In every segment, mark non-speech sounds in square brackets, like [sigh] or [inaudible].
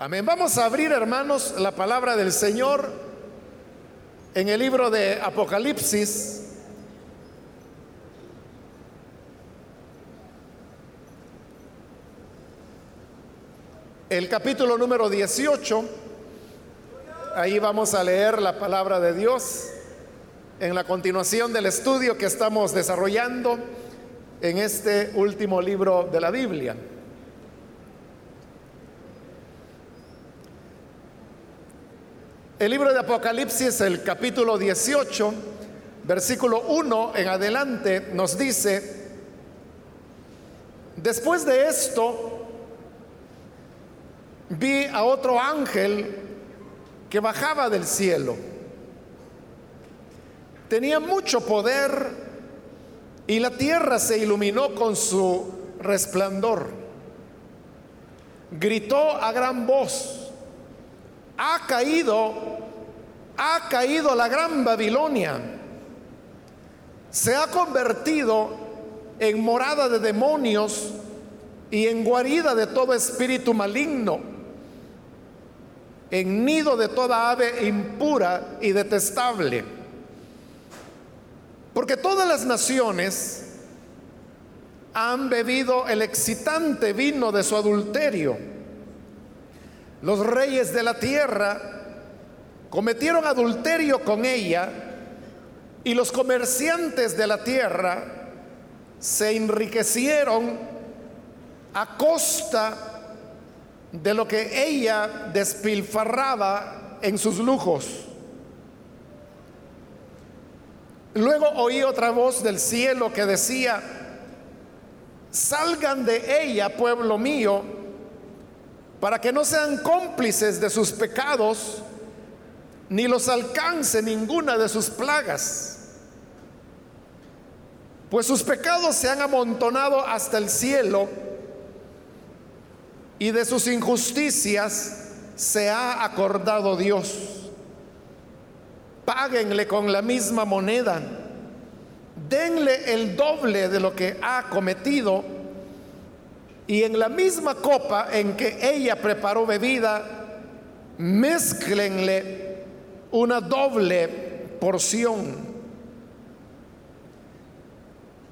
Amén. Vamos a abrir, hermanos, la palabra del Señor en el libro de Apocalipsis. El capítulo número 18. Ahí vamos a leer la palabra de Dios en la continuación del estudio que estamos desarrollando en este último libro de la Biblia. El libro de Apocalipsis, el capítulo 18, versículo 1 en adelante, nos dice, después de esto, vi a otro ángel que bajaba del cielo. Tenía mucho poder y la tierra se iluminó con su resplandor. Gritó a gran voz ha caído, ha caído la gran Babilonia. Se ha convertido en morada de demonios y en guarida de todo espíritu maligno, en nido de toda ave impura y detestable. Porque todas las naciones han bebido el excitante vino de su adulterio los reyes de la tierra cometieron adulterio con ella y los comerciantes de la tierra se enriquecieron a costa de lo que ella despilfarraba en sus lujos. Luego oí otra voz del cielo que decía, salgan de ella, pueblo mío, para que no sean cómplices de sus pecados, ni los alcance ninguna de sus plagas. Pues sus pecados se han amontonado hasta el cielo y de sus injusticias se ha acordado Dios. Páguenle con la misma moneda, denle el doble de lo que ha cometido y en la misma copa en que ella preparó bebida, mezclenle una doble porción.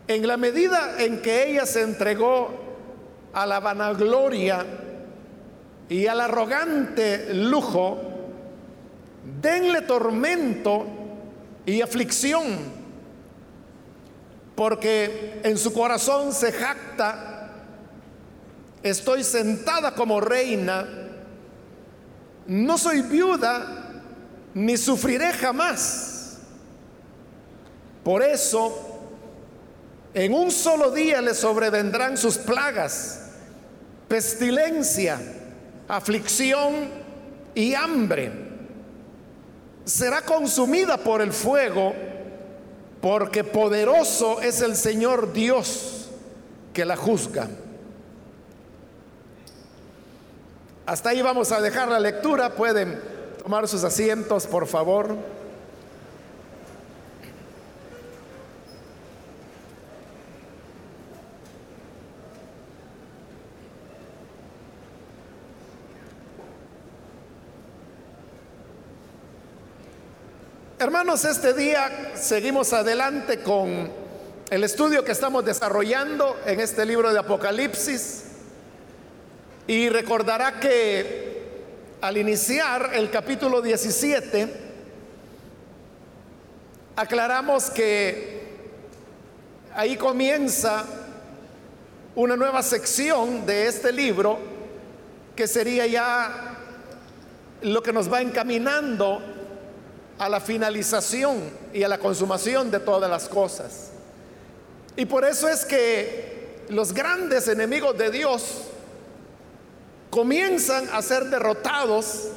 En la medida en que ella se entregó a la vanagloria y al arrogante lujo, denle tormento y aflicción, porque en su corazón se jacta estoy sentada como reina, no soy viuda, ni sufriré jamás. Por eso, en un solo día le sobrevendrán sus plagas, pestilencia, aflicción y hambre. Será consumida por el fuego, porque poderoso es el Señor Dios que la juzga. Hasta ahí vamos a dejar la lectura. Pueden tomar sus asientos, por favor. Hermanos, este día seguimos adelante con el estudio que estamos desarrollando en este libro de Apocalipsis. Y recordará que al iniciar el capítulo 17, aclaramos que ahí comienza una nueva sección de este libro que sería ya lo que nos va encaminando a la finalización y a la consumación de todas las cosas. Y por eso es que los grandes enemigos de Dios comienzan a ser derrotados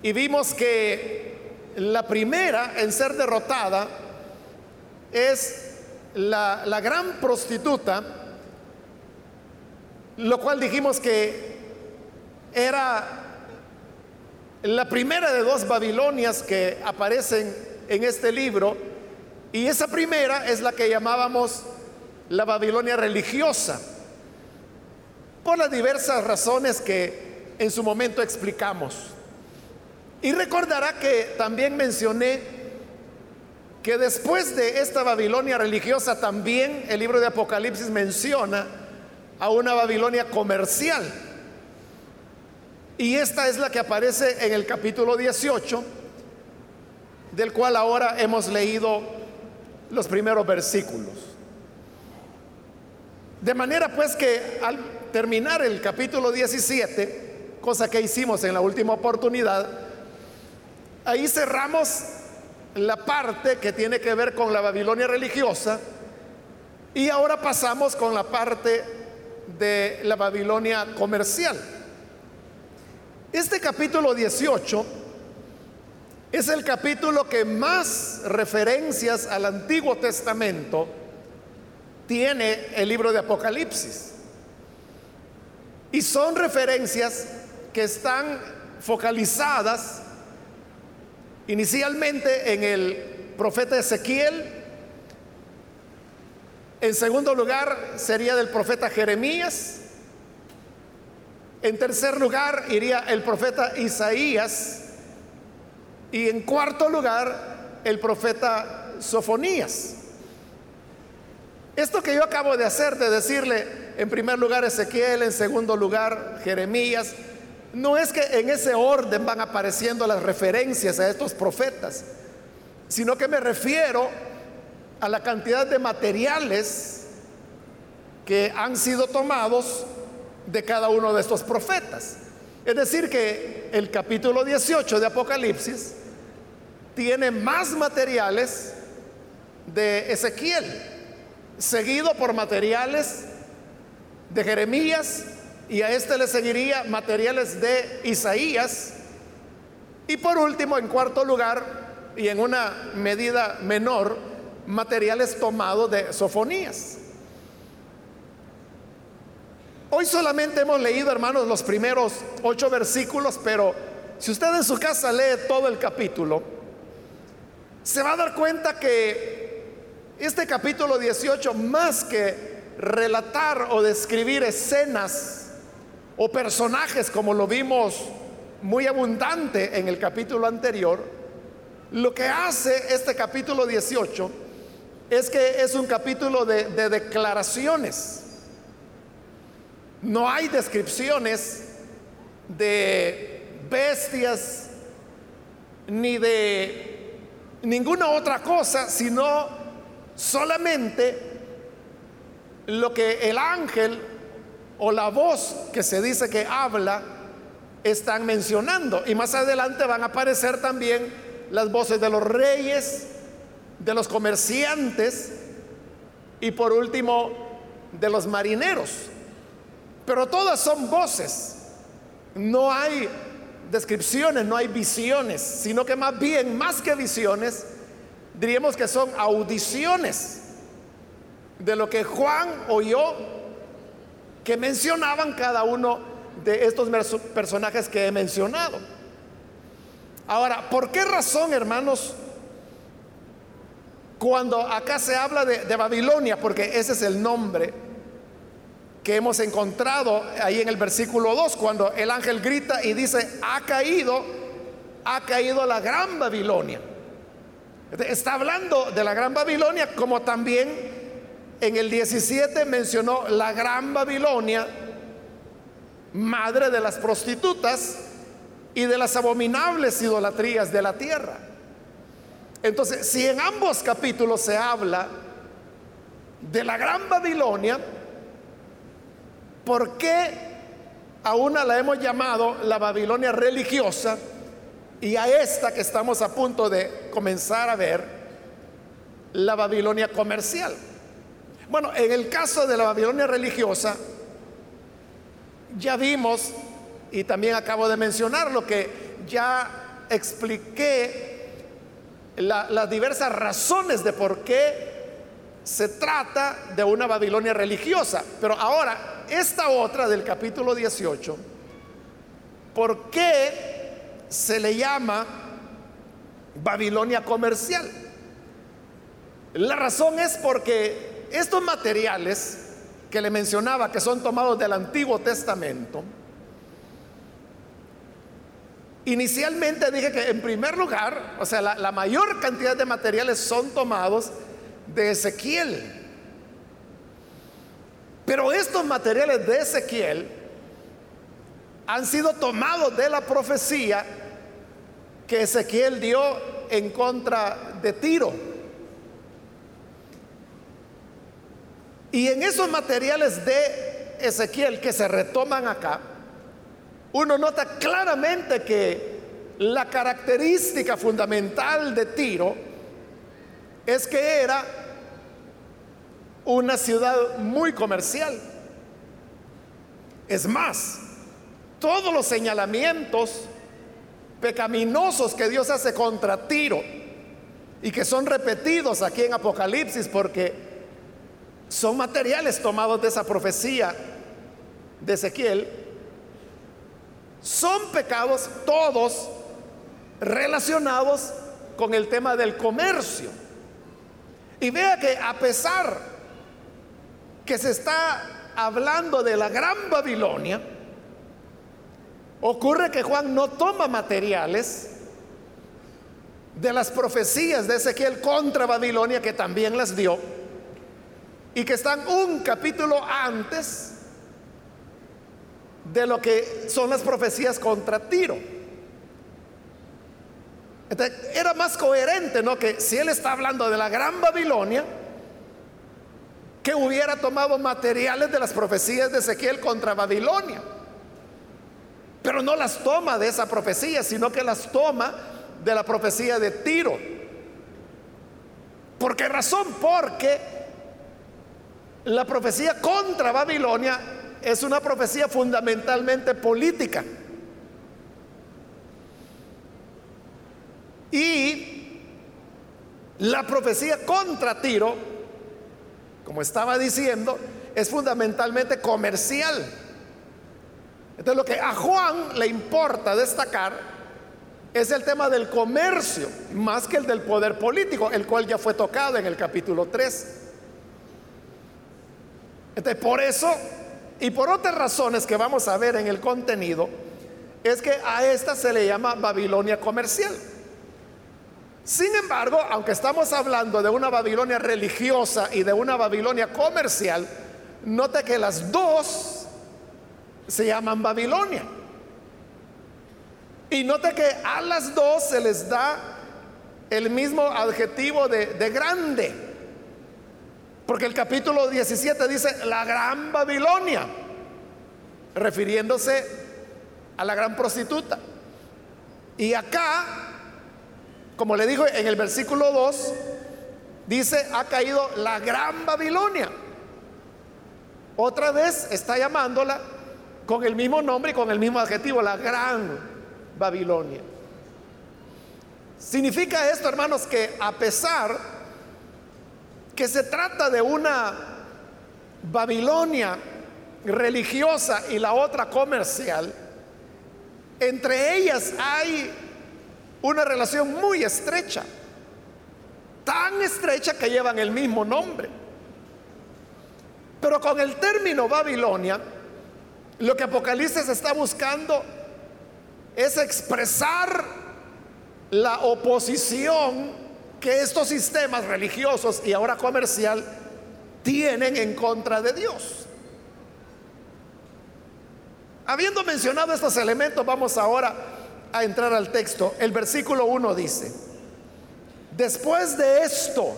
y vimos que la primera en ser derrotada es la, gran prostituta, lo cual dijimos que era la primera de dos Babilonias que aparecen en este libro, y esa primera es la que llamábamos la Babilonia religiosa por las diversas razones que en su momento explicamos. Y recordará que también mencioné que después de esta Babilonia religiosa también el libro de Apocalipsis menciona a una Babilonia comercial. Y esta es la que aparece en el capítulo 18, del cual ahora hemos leído los primeros versículos. De manera pues que terminar el capítulo 17, cosa que hicimos en la última oportunidad, ahí cerramos la parte que tiene que ver con la Babilonia religiosa y ahora pasamos con la parte de la Babilonia comercial. Este capítulo 18 es el capítulo que más referencias al Antiguo Testamento tiene el libro de Apocalipsis. Y son referencias que están focalizadas inicialmente en el profeta Ezequiel, en segundo lugar sería del profeta Jeremías, en tercer lugar iría el profeta Isaías. Y en cuarto lugar, el profeta Sofonías. Esto que yo acabo de hacer, de decirle en primer lugar Ezequiel, en segundo lugar Jeremías, no es que en ese orden van apareciendo las referencias a estos profetas, sino que me refiero a la cantidad de materiales que han sido tomados de cada uno de estos profetas. Es decir, que el capítulo 18 de Apocalipsis tiene más materiales de Ezequiel, seguido por materiales de Jeremías, y a este le seguiría materiales de Isaías, y por último, en cuarto lugar, y en una medida menor, materiales tomados de Sofonías. Hoy solamente hemos leído, hermanos, los primeros ocho versículos, pero si usted en su casa lee todo el capítulo, se va a dar cuenta que este capítulo 18, más que relatar o describir escenas o personajes como lo vimos muy abundante en el capítulo anterior, lo que hace este capítulo 18 es que es un capítulo de, de declaraciones. No hay descripciones de bestias ni de ninguna otra cosa, sino solamente lo que el ángel o la voz que se dice que habla están mencionando. Y más adelante van a aparecer también las voces de los reyes, de los comerciantes y por último de los marineros. Pero todas son voces. No hay descripciones, no hay visiones, sino que más bien, más que visiones, diríamos que son audiciones de lo que Juan oyó que mencionaban cada uno de estos personajes que he mencionado. Ahora, ¿por qué razón, hermanos, cuando acá se habla de, Babilonia, porque ese es el nombre, que hemos encontrado ahí en el versículo 2, cuando el ángel grita y dice, ha caído, ha caído la gran Babilonia. Está hablando de la gran Babilonia como también en el 17 mencionó la gran Babilonia, madre de las prostitutas y de las abominables idolatrías de la tierra. Entonces, si en ambos capítulos se habla de la gran Babilonia, ¿Por qué a una la hemos llamado la Babilonia religiosa y a esta que estamos a punto de comenzar a ver, la Babilonia comercial? Bueno, en el caso de la Babilonia religiosa, ya vimos, y también acabo de mencionar lo que ya expliqué, las diversas razones de por qué se trata de una Babilonia religiosa. Pero ahora esta otra del capítulo 18, ¿por qué se le llama Babilonia comercial? La razón es porque estos materiales que le mencionaba, que son tomados del Antiguo Testamento, Inicialmente dije que en primer lugar, o sea, la, mayor cantidad de materiales son tomados de Ezequiel. Pero estos materiales de Ezequiel han sido tomados de la profecía que Ezequiel dio en contra de Tiro. Y en esos materiales de Ezequiel que se retoman acá, uno nota claramente que la característica fundamental de Tiro es que era una ciudad muy comercial. Es más, todos los señalamientos pecaminosos que Dios hace contra Tiro y que son repetidos aquí en Apocalipsis porque son materiales tomados de esa profecía de Ezequiel, son pecados todos relacionados con el tema del comercio. Y vea que a pesar que se está hablando de la gran Babilonia, ocurre que Juan no toma materiales de las profecías de Ezequiel contra Babilonia, que también las dio, y que están un capítulo antes de lo que son las profecías contra Tiro. era más coherente, ¿no? Que si él está hablando de la gran Babilonia, que hubiera tomado materiales de las profecías de Ezequiel contra Babilonia. Pero no las toma de esa profecía, sino que las toma de la profecía de Tiro. ¿Por qué razón? Porque la profecía contra Babilonia es una profecía fundamentalmente política. Y la profecía contra Tiro, como estaba diciendo, es fundamentalmente comercial. Entonces lo que a Juan le importa destacar es el tema del comercio, más que el del poder político, el cual ya fue tocado en el capítulo 3. Entonces por eso y por otras razones que vamos a ver en el contenido, es que a esta se le llama Babilonia comercial. Sin embargo, aunque estamos hablando de una Babilonia religiosa y de una Babilonia comercial, note que las dos se llaman Babilonia. Y note que a las dos se les da el mismo adjetivo de, de grande. Porque el capítulo 17 dice la gran Babilonia, refiriéndose a la gran prostituta. Y acá, como le dijo en el versículo 2, dice, ha caído la gran Babilonia. Otra vez está llamándola con el mismo nombre y con el mismo adjetivo, la gran Babilonia. Significa esto, hermanos, que a pesar que se trata de una Babilonia religiosa y la otra comercial, entre ellas hay una relación muy estrecha, tan estrecha que llevan el mismo nombre. Pero con el término Babilonia, lo que Apocalipsis está buscando es expresar la oposición que estos sistemas religiosos y ahora comercial tienen en contra de Dios. Habiendo mencionado estos elementos, vamos ahora a entrar al texto. El versículo 1 dice, después de esto,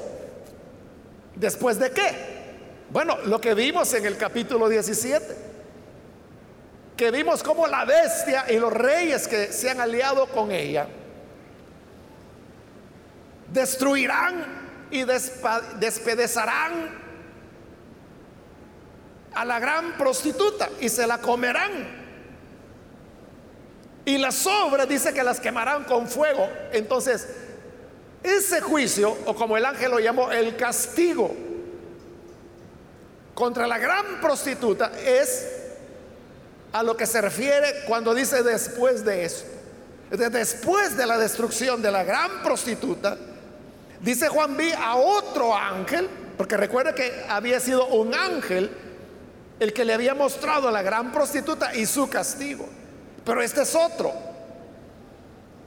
¿después de qué? Bueno, lo que vimos en el capítulo 17, que vimos como la bestia y los reyes que se han aliado con ella, destruirán y despedezarán a la gran prostituta y se la comerán. Y las sobras dice que las quemarán con fuego. Entonces, ese juicio, o como el ángel lo llamó, el castigo contra la gran prostituta es a lo que se refiere cuando dice después de eso. Después de la destrucción de la gran prostituta, Dice Juan vi a otro ángel, porque recuerda que había sido un ángel el que le había mostrado a la gran prostituta y su castigo. Pero este es otro.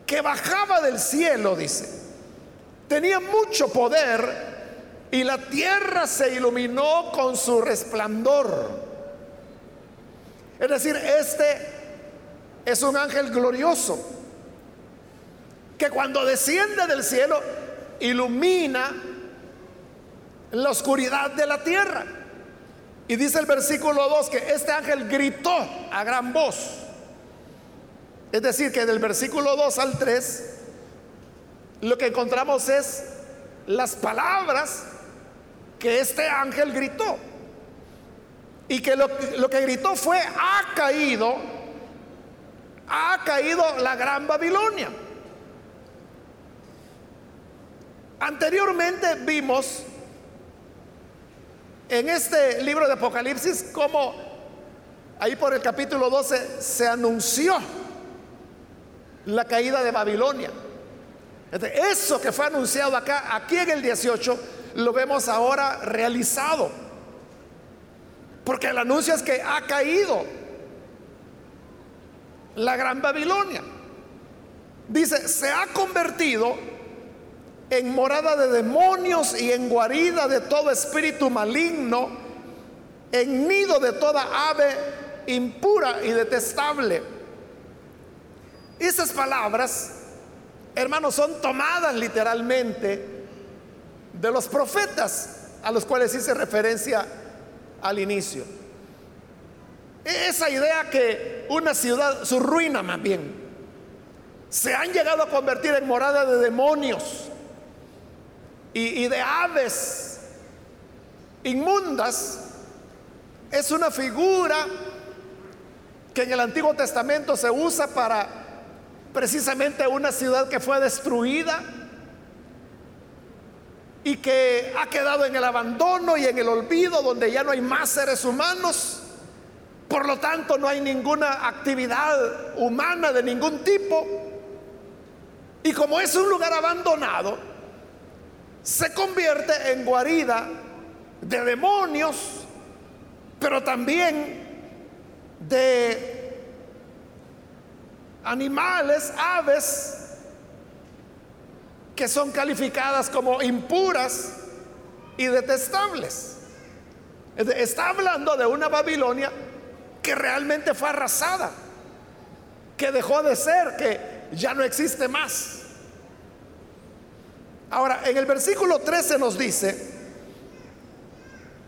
que bajaba del cielo, dice. Tenía mucho poder y la tierra se iluminó con su resplandor. Es decir, este es un ángel glorioso que cuando desciende del cielo ilumina la oscuridad de la tierra. Y dice el versículo 2 que este ángel gritó a gran voz. Es decir, que del versículo 2 al 3 lo que encontramos es las palabras que este ángel gritó. Y que lo, lo, que gritó fue, ha caído, ha caído la gran Babilonia. Anteriormente vimos en este libro de Apocalipsis cómo ahí por el capítulo 12 se anunció la caída de Babilonia. Eso que fue anunciado acá, aquí en el 18, lo vemos ahora realizado. Porque el anuncio es que ha caído la gran Babilonia. Dice, se ha convertido en morada de demonios y en guarida de todo espíritu maligno, en nido de toda ave impura y detestable. Esas palabras, hermanos, son tomadas literalmente de los profetas a los cuales hice referencia al inicio. Esa idea que una ciudad, su ruina más bien, se han llegado a convertir en morada de demonios y, de aves inmundas, es una figura que en el Antiguo Testamento se usa para precisamente una ciudad que fue destruida y que ha quedado en el abandono y en el olvido, donde ya no hay más seres humanos. Por lo tanto, no hay ninguna actividad humana de ningún tipo. Y como es un lugar abandonado, se convierte en guarida de demonios, pero también de animales, aves, que son calificadas como impuras y detestables. Está hablando de una Babilonia que realmente fue arrasada, que dejó de ser, que ya no existe más. Ahora, en el versículo 13 nos dice,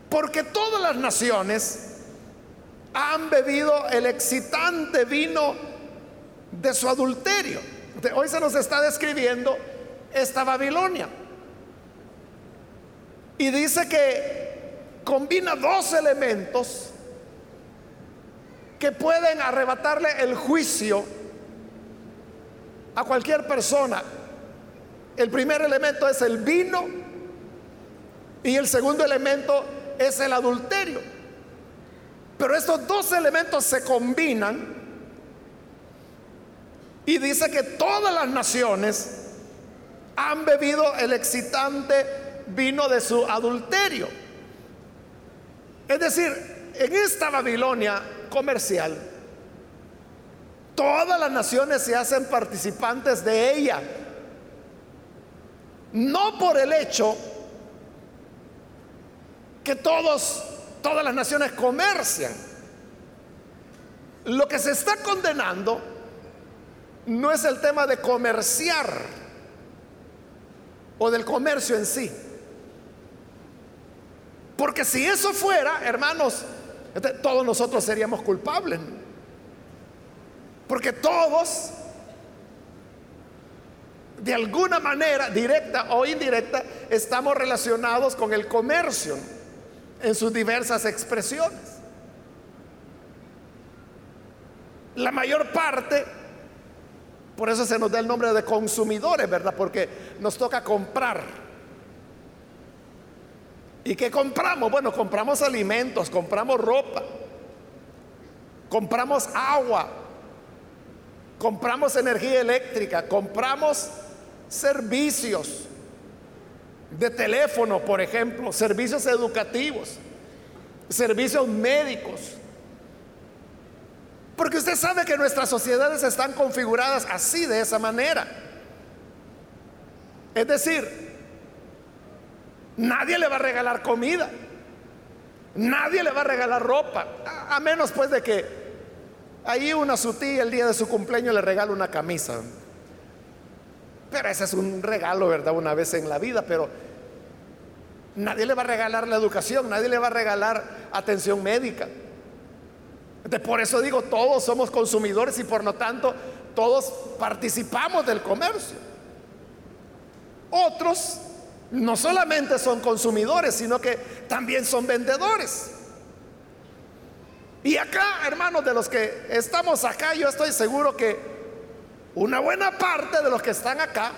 porque todas las naciones han bebido el excitante vino de su adulterio. Hoy se nos está describiendo esta Babilonia. Y dice que combina dos elementos que pueden arrebatarle el juicio a cualquier persona. El primer elemento es el vino y el segundo elemento es el adulterio. Pero estos dos elementos se combinan y dice que todas las naciones han bebido el excitante vino de su adulterio. Es decir, en esta Babilonia comercial, todas las naciones se hacen participantes de ella. No por el hecho que todos, todas las naciones comercian. Lo que se está condenando no es el tema de comerciar o del comercio en sí. Porque si eso fuera, hermanos, este, todos nosotros seríamos culpables. Porque todos, de alguna manera, directa o indirecta, estamos relacionados con el comercio en sus diversas expresiones. La mayor parte por eso se nos da el nombre de consumidores, ¿verdad? Porque nos toca comprar. ¿Y qué compramos? Bueno, compramos alimentos, compramos ropa, compramos agua, compramos energía eléctrica, compramos servicios de teléfono, por ejemplo, servicios educativos, servicios médicos. Porque usted sabe que nuestras sociedades están configuradas así, de esa manera. Es decir, nadie le va a regalar comida. Nadie le va a regalar ropa. A, menos pues de que ahí una su tía el día de su cumpleaños le regala una camisa. Pero ese es un regalo, ¿verdad? Una vez en la vida, pero nadie le va a regalar la educación, nadie le va a regalar atención médica. por eso digo, todos somos consumidores y por lo tanto todos participamos del comercio. Otros no solamente son consumidores, sino que también son vendedores. Y acá, hermanos, de los que estamos acá, yo estoy seguro que una buena parte de los que están acá,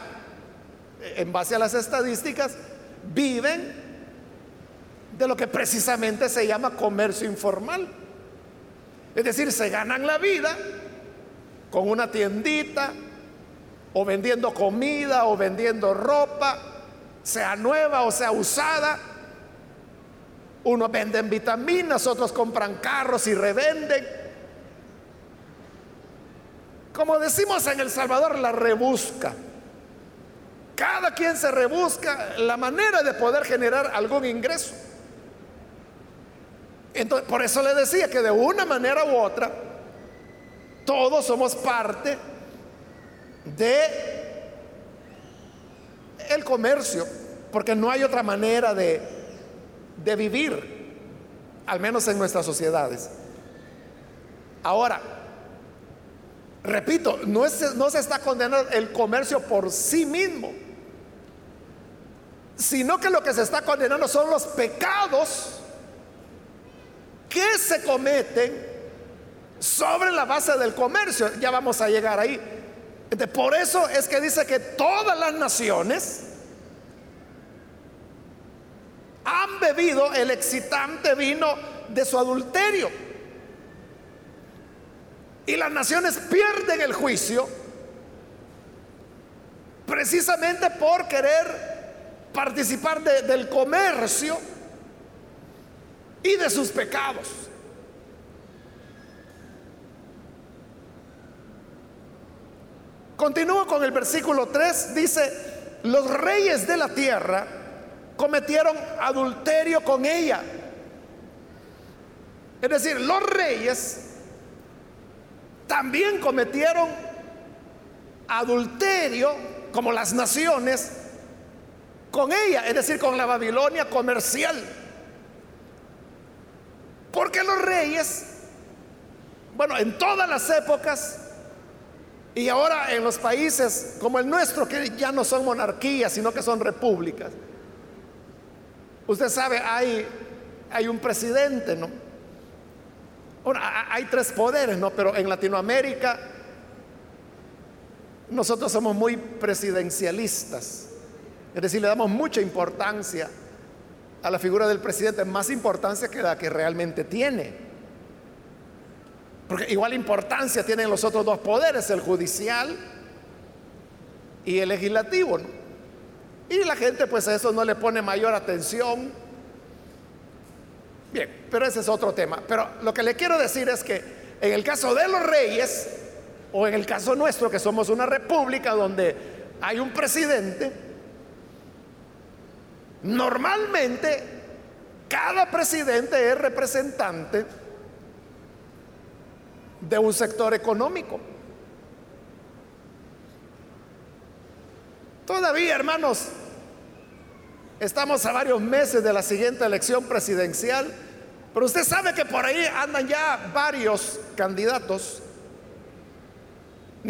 en base a las estadísticas, viven de lo que precisamente se llama comercio informal. Es decir, se ganan la vida con una tiendita o vendiendo comida o vendiendo ropa, sea nueva o sea usada. Unos venden vitaminas, otros compran carros y revenden. Como decimos en El Salvador, la rebusca. Cada quien se rebusca la manera de poder generar algún ingreso. Entonces, por eso le decía que de una manera u otra, todos somos parte de el comercio, porque no hay otra manera de, de vivir, al menos en nuestras sociedades. Ahora, repito, no, se está condenando el comercio por sí mismo, sino que lo que se está condenando son los pecados que se cometen sobre la base del comercio. Ya vamos a llegar ahí. por eso es que dice que todas las naciones han bebido el excitante vino de su adulterio. Y las naciones pierden el juicio precisamente por querer participar del comercio y de sus pecados. Continúo con el versículo 3, dice, los reyes de la tierra cometieron adulterio con ella. Es decir, los reyes también cometieron adulterio como las naciones con ella, es decir, con la Babilonia comercial. Porque los reyes, bueno, en todas las épocas, y ahora en los países como el nuestro, que ya no son monarquías, sino que son repúblicas, usted sabe, hay, un presidente, ¿no? Hay tres poderes, ¿no? Pero en Latinoamérica nosotros somos muy presidencialistas. Es decir, le damos mucha importancia a la figura del presidente más importancia que la que realmente tiene. Porque igual importancia tienen los otros dos poderes, el judicial y el legislativo. Y la gente pues a eso no le pone mayor atención. Bien, pero ese es otro tema. Pero lo que le quiero decir es que en el caso de los reyes, o en el caso nuestro, que somos una república donde hay un presidente, Normalmente, cada presidente es representante de un sector económico. Todavía, hermanos, estamos a varios meses de la siguiente elección presidencial, pero usted sabe que por ahí andan ya varios candidatos.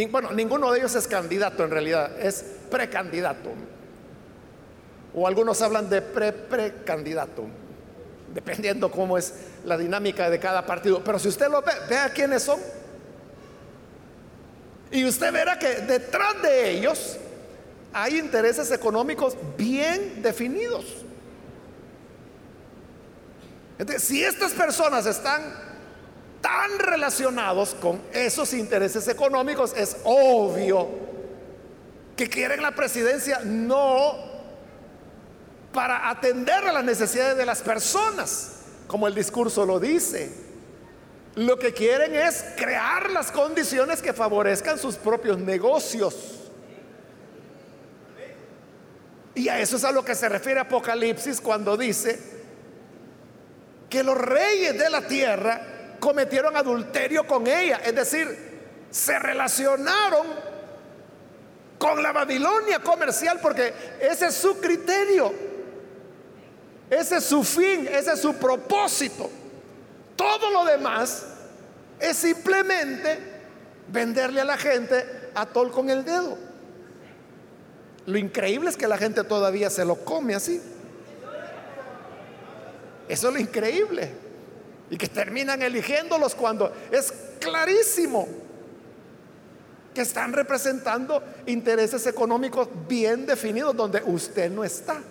Bueno, ninguno de ellos es candidato en realidad, es precandidato o algunos hablan de pre-precandidato, dependiendo cómo es la dinámica de cada partido. Pero si usted lo ve, vea quiénes son. Y usted verá que detrás de ellos hay intereses económicos bien definidos. Si estas personas están tan relacionados con esos intereses económicos, es obvio que quieren la presidencia no para atender a las necesidades de las personas, como el discurso lo dice, lo que quieren es crear las condiciones que favorezcan sus propios negocios. Y a eso es a lo que se refiere Apocalipsis cuando dice que los reyes de la tierra cometieron adulterio con ella, es decir, se relacionaron con la Babilonia comercial porque ese es su criterio, ese es su fin, ese es su propósito. Todo lo demás es simplemente venderle a la gente a tol con el dedo. Lo increíble es que la gente todavía se lo come así. Eso es lo increíble. Y que terminan eligiéndolos cuando es clarísimo que están representando intereses económicos bien definidos donde usted no está.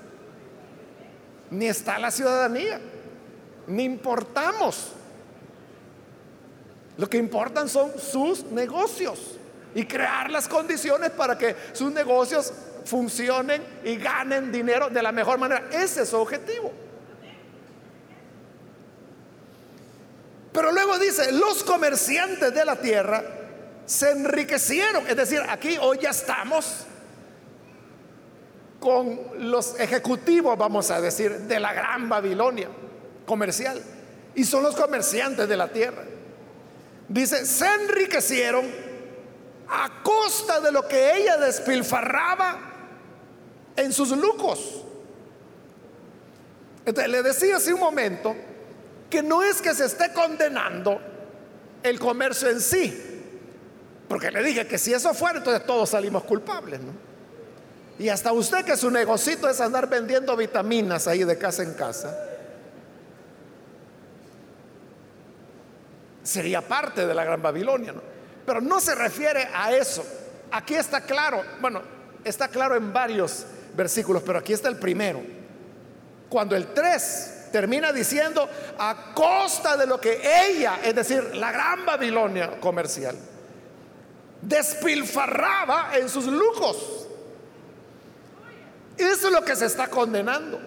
Ni está la ciudadanía. Ni importamos. Lo que importan son sus negocios y crear las condiciones para que sus negocios funcionen y ganen dinero de la mejor manera. Ese es su objetivo. Pero luego dice, los comerciantes de la tierra se enriquecieron. Es decir, aquí hoy ya estamos con los ejecutivos, vamos a decir, de la gran Babilonia comercial. Y son los comerciantes de la tierra. Dice, se enriquecieron a costa de lo que ella despilfarraba en sus lucos. Entonces le decía hace un momento que no es que se esté condenando el comercio en sí, porque le dije que si eso fuera, entonces todos salimos culpables, ¿no? Y hasta usted que su negocito es andar vendiendo vitaminas ahí de casa en casa, sería parte de la Gran Babilonia, ¿no? Pero no se refiere a eso. Aquí está claro, bueno, está claro en varios versículos, pero aquí está el primero. Cuando el 3 termina diciendo, a costa de lo que ella, es decir, la gran Babilonia comercial, despilfarraba en sus lujos. Eso es lo que se está condenando.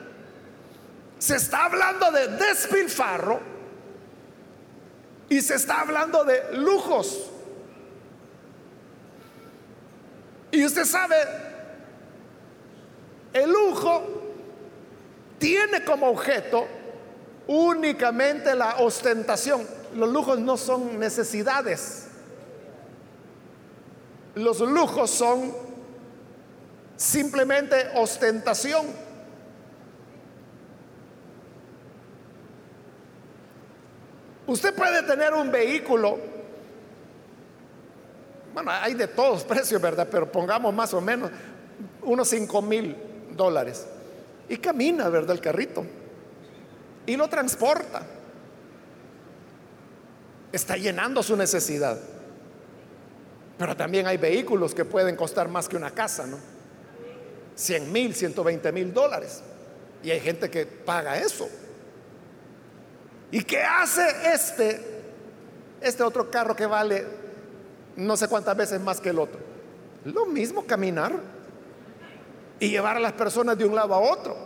Se está hablando de despilfarro y se está hablando de lujos. Y usted sabe, el lujo tiene como objeto únicamente la ostentación. Los lujos no son necesidades. Los lujos son simplemente ostentación. Usted puede tener un vehículo, bueno, hay de todos [laughs] precios, ¿verdad? Pero pongamos más o menos unos 5 mil dólares. Y camina, ¿verdad? El carrito. Y lo transporta. Está llenando su necesidad. Pero también hay vehículos que pueden costar más que una casa, ¿no? 100 mil, 120 mil dólares. Y hay gente que paga eso. ¿Y qué hace este, este otro carro que vale no sé cuántas veces más que el otro? Lo mismo caminar y llevar a las personas de un lado a otro.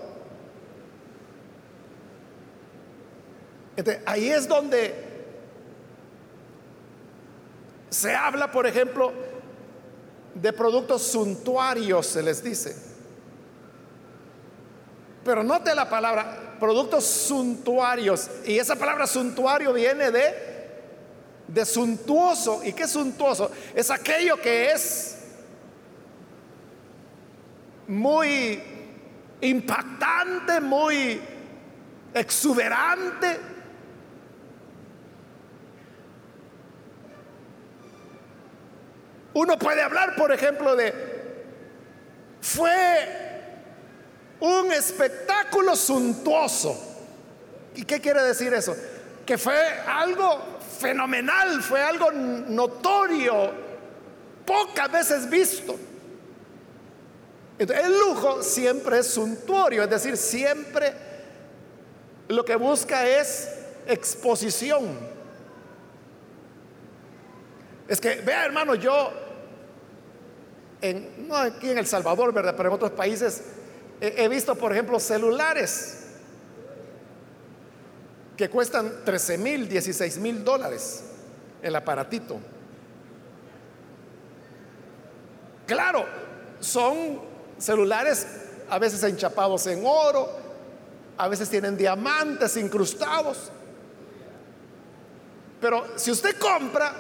Ahí es donde se habla, por ejemplo, de productos suntuarios, se les dice. Pero note la palabra, productos suntuarios. Y esa palabra suntuario viene de, de suntuoso. ¿Y qué es suntuoso? Es aquello que es muy impactante, muy exuberante. Uno puede hablar, por ejemplo, de, fue un espectáculo suntuoso. ¿Y qué quiere decir eso? Que fue algo fenomenal, fue algo notorio, pocas veces visto el lujo siempre es suntuorio, es decir, siempre lo que busca es exposición. Es que, vea hermano, yo, en, no aquí en El Salvador, ¿verdad? Pero en otros países he, he visto, por ejemplo, celulares que cuestan 13 mil, 16 mil dólares el aparatito. Claro, son celulares a veces enchapados en oro, a veces tienen diamantes incrustados. Pero si usted compra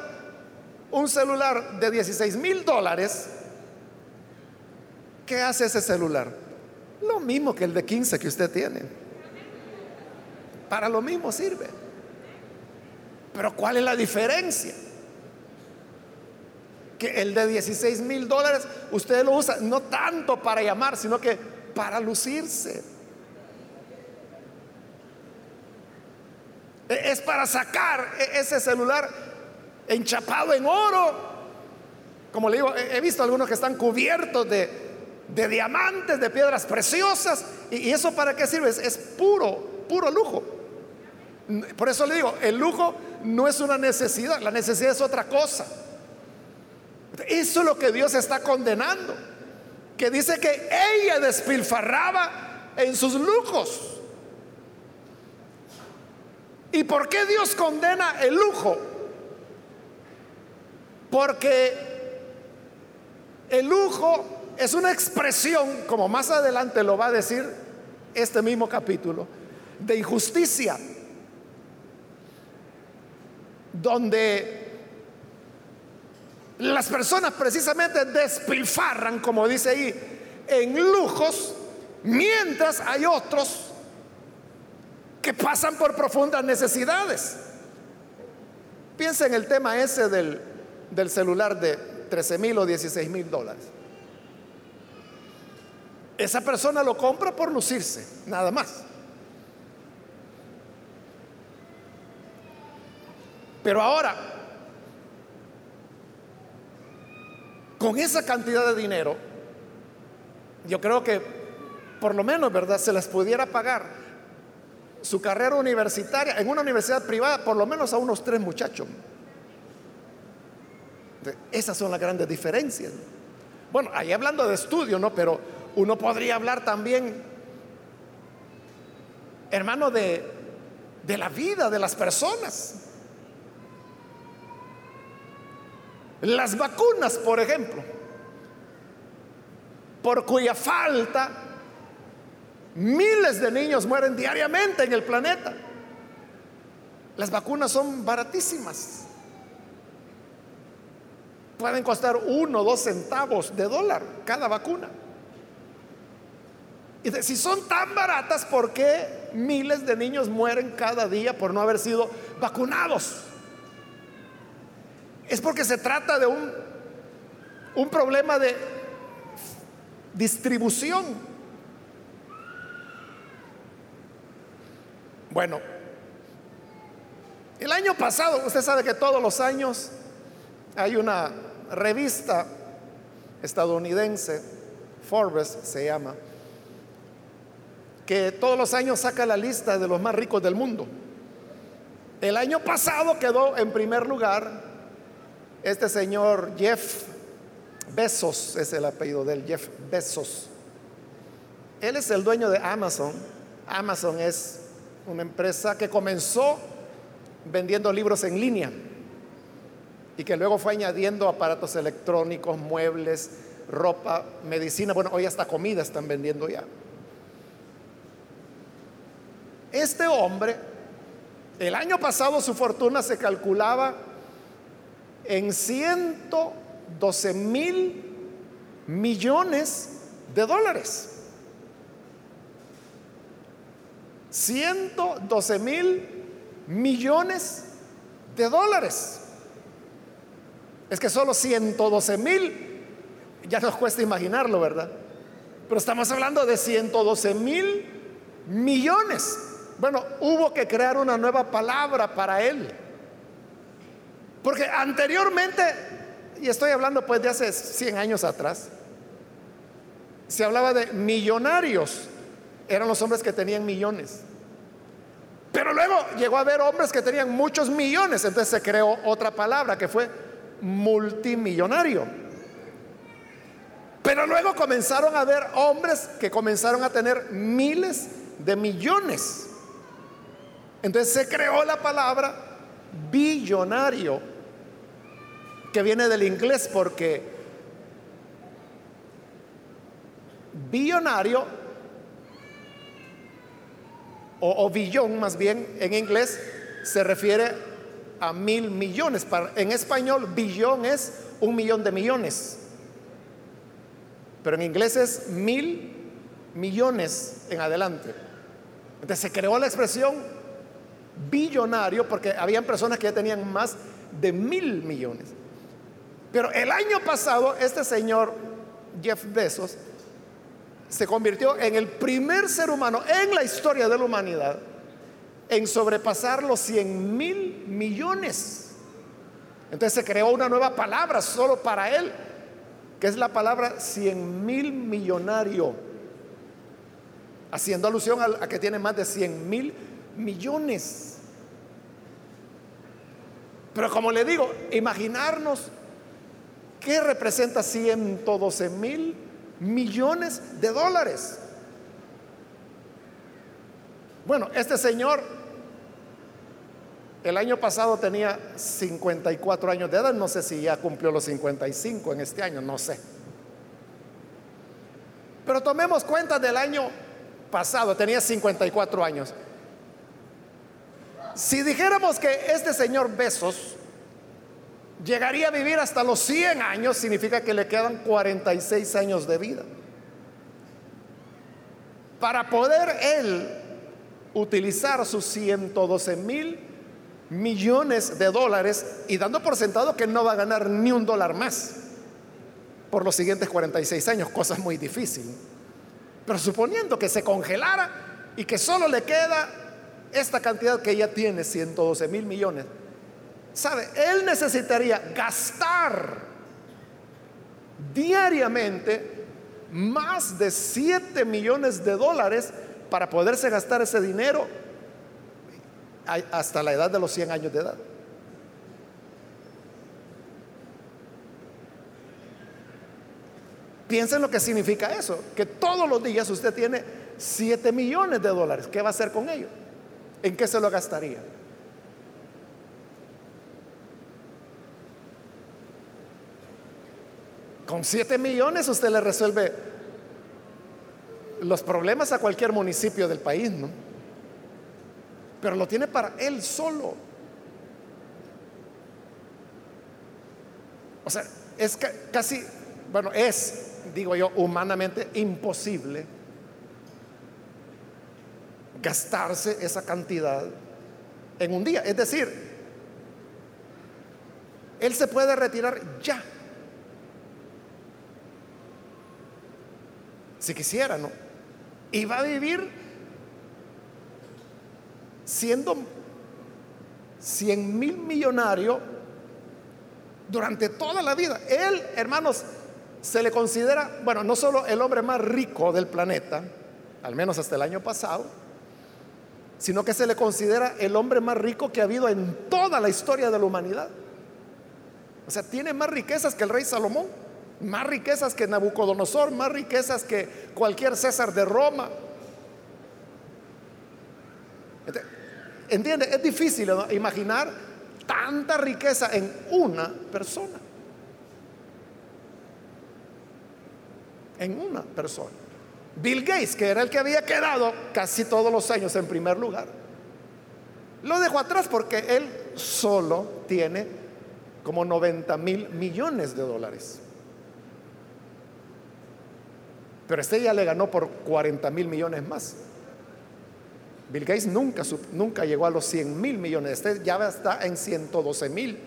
un celular de 16 mil dólares, ¿qué hace ese celular? Lo mismo que el de 15 que usted tiene. Para lo mismo sirve. Pero ¿cuál es la diferencia? Que el de 16 mil dólares usted lo usa no tanto para llamar, sino que para lucirse. E, es para sacar e, ese celular enchapado en oro. Como le digo, he visto algunos que están cubiertos de, de diamantes, de piedras preciosas. ¿Y, eso para qué sirve? es puro, puro lujo. Por eso le digo, el lujo no es una necesidad, la necesidad es otra cosa. Eso es lo que Dios está condenando. Que dice que ella despilfarraba en sus lujos. ¿Y por qué Dios condena el lujo? Porque el lujo es una expresión, como más adelante lo va a decir este mismo capítulo, de injusticia donde las personas precisamente despilfarran, como dice ahí, en lujos, mientras hay otros que pasan por profundas necesidades. Piensa en el tema ese del, del celular de 13 mil o 16 mil dólares. Esa persona lo compra por lucirse, nada más. Pero ahora, con esa cantidad de dinero, yo creo que por lo menos, ¿verdad? Se les pudiera pagar su carrera universitaria en una universidad privada, por lo menos a unos tres muchachos. Esas son las grandes diferencias. Bueno, ahí hablando de estudio, ¿no? Pero uno podría hablar también, hermano, de, de la vida de las personas. Las vacunas, por ejemplo, por cuya falta miles de niños mueren diariamente en el planeta. Las vacunas son baratísimas. Pueden costar uno o dos centavos de dólar cada vacuna. Y si son tan baratas, ¿por qué miles de niños mueren cada día por no haber sido vacunados? Es porque se trata de un, un problema de distribución. Bueno, el año pasado, usted sabe que todos los años hay una revista estadounidense, Forbes se llama, que todos los años saca la lista de los más ricos del mundo. El año pasado quedó en primer lugar este señor Jeff Bezos es el apellido del Jeff Bezos. Él es el dueño de Amazon. Amazon es una empresa que comenzó vendiendo libros en línea y que luego fue añadiendo aparatos electrónicos, muebles, ropa, medicina. Bueno, hoy hasta comida están vendiendo ya. Este hombre, el año pasado su fortuna se calculaba en 112 mil millones de dólares. 112 mil millones de dólares. Es que solo 112 mil, ya nos cuesta imaginarlo, ¿verdad? Pero estamos hablando de 112 mil millones. Bueno, hubo que crear una nueva palabra para él. Porque anteriormente, y estoy hablando pues de hace 100 años atrás, se hablaba de millonarios, eran los hombres que tenían millones. Pero luego llegó a haber hombres que tenían muchos millones, entonces se creó otra palabra que fue multimillonario. Pero luego comenzaron a haber hombres que comenzaron a tener miles de millones. Entonces se creó la palabra billonario, que viene del inglés porque billonario o, billón más bien en inglés se refiere a mil millones. En español, billón es un millón de millones. Pero en inglés es mil millones en adelante. Entonces se creó la expresión billonario porque habían personas que ya tenían más de mil millones. Pero el año pasado este señor Jeff Bezos se convirtió en el primer ser humano en la historia de la humanidad en sobrepasar los 100 mil millones. Entonces se creó una nueva palabra solo para él, que es la palabra 100 mil millonario, haciendo alusión a, que tiene más de 100 mil millones. Pero como le digo, imaginarnos qué representa 112 mil millones de dólares. Bueno, este señor el año pasado tenía 54 años de edad, no sé si ya cumplió los 55 en este año, no sé. Pero tomemos cuenta del año pasado, tenía 54 años. Si dijéramos que este señor Besos llegaría a vivir hasta los 100 años, significa que le quedan 46 años de vida. Para poder él utilizar sus 112 mil millones de dólares y dando por sentado que no va a ganar ni un dólar más por los siguientes 46 años, cosa muy difícil. Pero suponiendo que se congelara y que solo le queda esta cantidad que ya tiene, 112 mil millones, ¿sabe? Él necesitaría gastar diariamente más de 7 millones de dólares para poderse gastar ese dinero hasta la edad de los 100 años de edad. Piensen lo que significa eso, que todos los días usted tiene 7 millones de dólares. ¿Qué va a hacer con ellos? ¿En qué se lo gastaría? Con 7 millones usted le resuelve los problemas a cualquier municipio del país, ¿no? pero lo tiene para él solo. O sea, es casi, bueno, es, digo yo, humanamente imposible gastarse esa cantidad en un día. Es decir, él se puede retirar ya. Si quisiera, ¿no? Y va a vivir siendo 100 mil millonario durante toda la vida. Él, hermanos, se le considera, bueno, no solo el hombre más rico del planeta, al menos hasta el año pasado, sino que se le considera el hombre más rico que ha habido en toda la historia de la humanidad. O sea, tiene más riquezas que el rey Salomón, más riquezas que Nabucodonosor, más riquezas que cualquier César de Roma. ¿Entiende? Es difícil imaginar tanta riqueza en una persona. En una persona. Bill Gates, que era el que había quedado casi todos los años en primer lugar, lo dejó atrás porque él solo tiene como 90 mil millones de dólares. Pero este ya le ganó por 40 mil millones más. Bill Gates nunca, nunca llegó a los 100 mil millones, este ya está en 112 mil.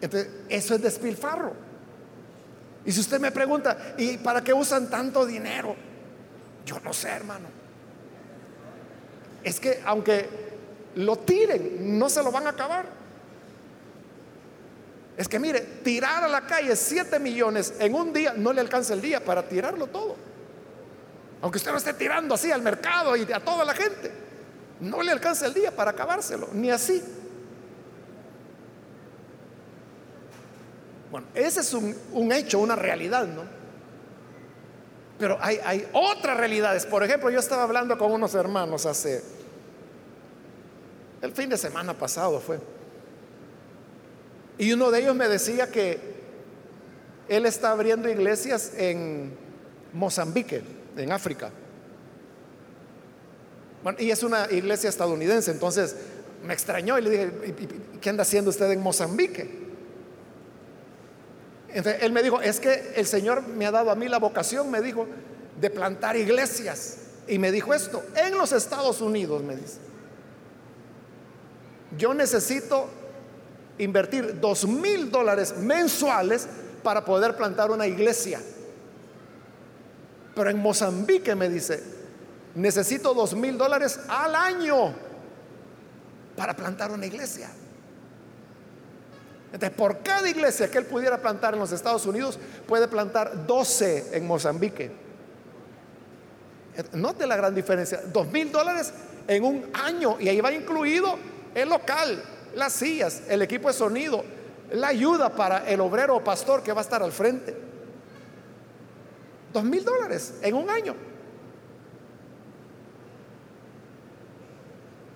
Entonces, eso es despilfarro. Y si usted me pregunta, ¿y para qué usan tanto dinero? Yo no sé, hermano. Es que aunque lo tiren, no se lo van a acabar. Es que mire, tirar a la calle 7 millones en un día no le alcanza el día para tirarlo todo. Aunque usted lo esté tirando así al mercado y a toda la gente, no le alcanza el día para acabárselo, ni así. Bueno, ese es un, hecho, una realidad, ¿no? Pero hay, hay otras realidades. Por ejemplo, yo estaba hablando con unos hermanos hace, el fin de semana pasado fue. Y uno de ellos me decía que él está abriendo iglesias en Mozambique, en África. y es una iglesia estadounidense, entonces me extrañó y le dije, ¿qué anda haciendo usted en Mozambique? Entonces, él me dijo, es que el Señor me ha dado a mí la vocación, me dijo, de plantar iglesias. Y me dijo esto, en los Estados Unidos, me dice, yo necesito invertir dos mil dólares mensuales para poder plantar una iglesia. Pero en Mozambique me dice, necesito dos mil dólares al año para plantar una iglesia. Entonces, por cada iglesia que él pudiera plantar en los Estados Unidos, puede plantar 12 en Mozambique. Note la gran diferencia. Dos mil dólares en un año y ahí va incluido el local, las sillas, el equipo de sonido, la ayuda para el obrero o pastor que va a estar al frente. Dos mil dólares en un año.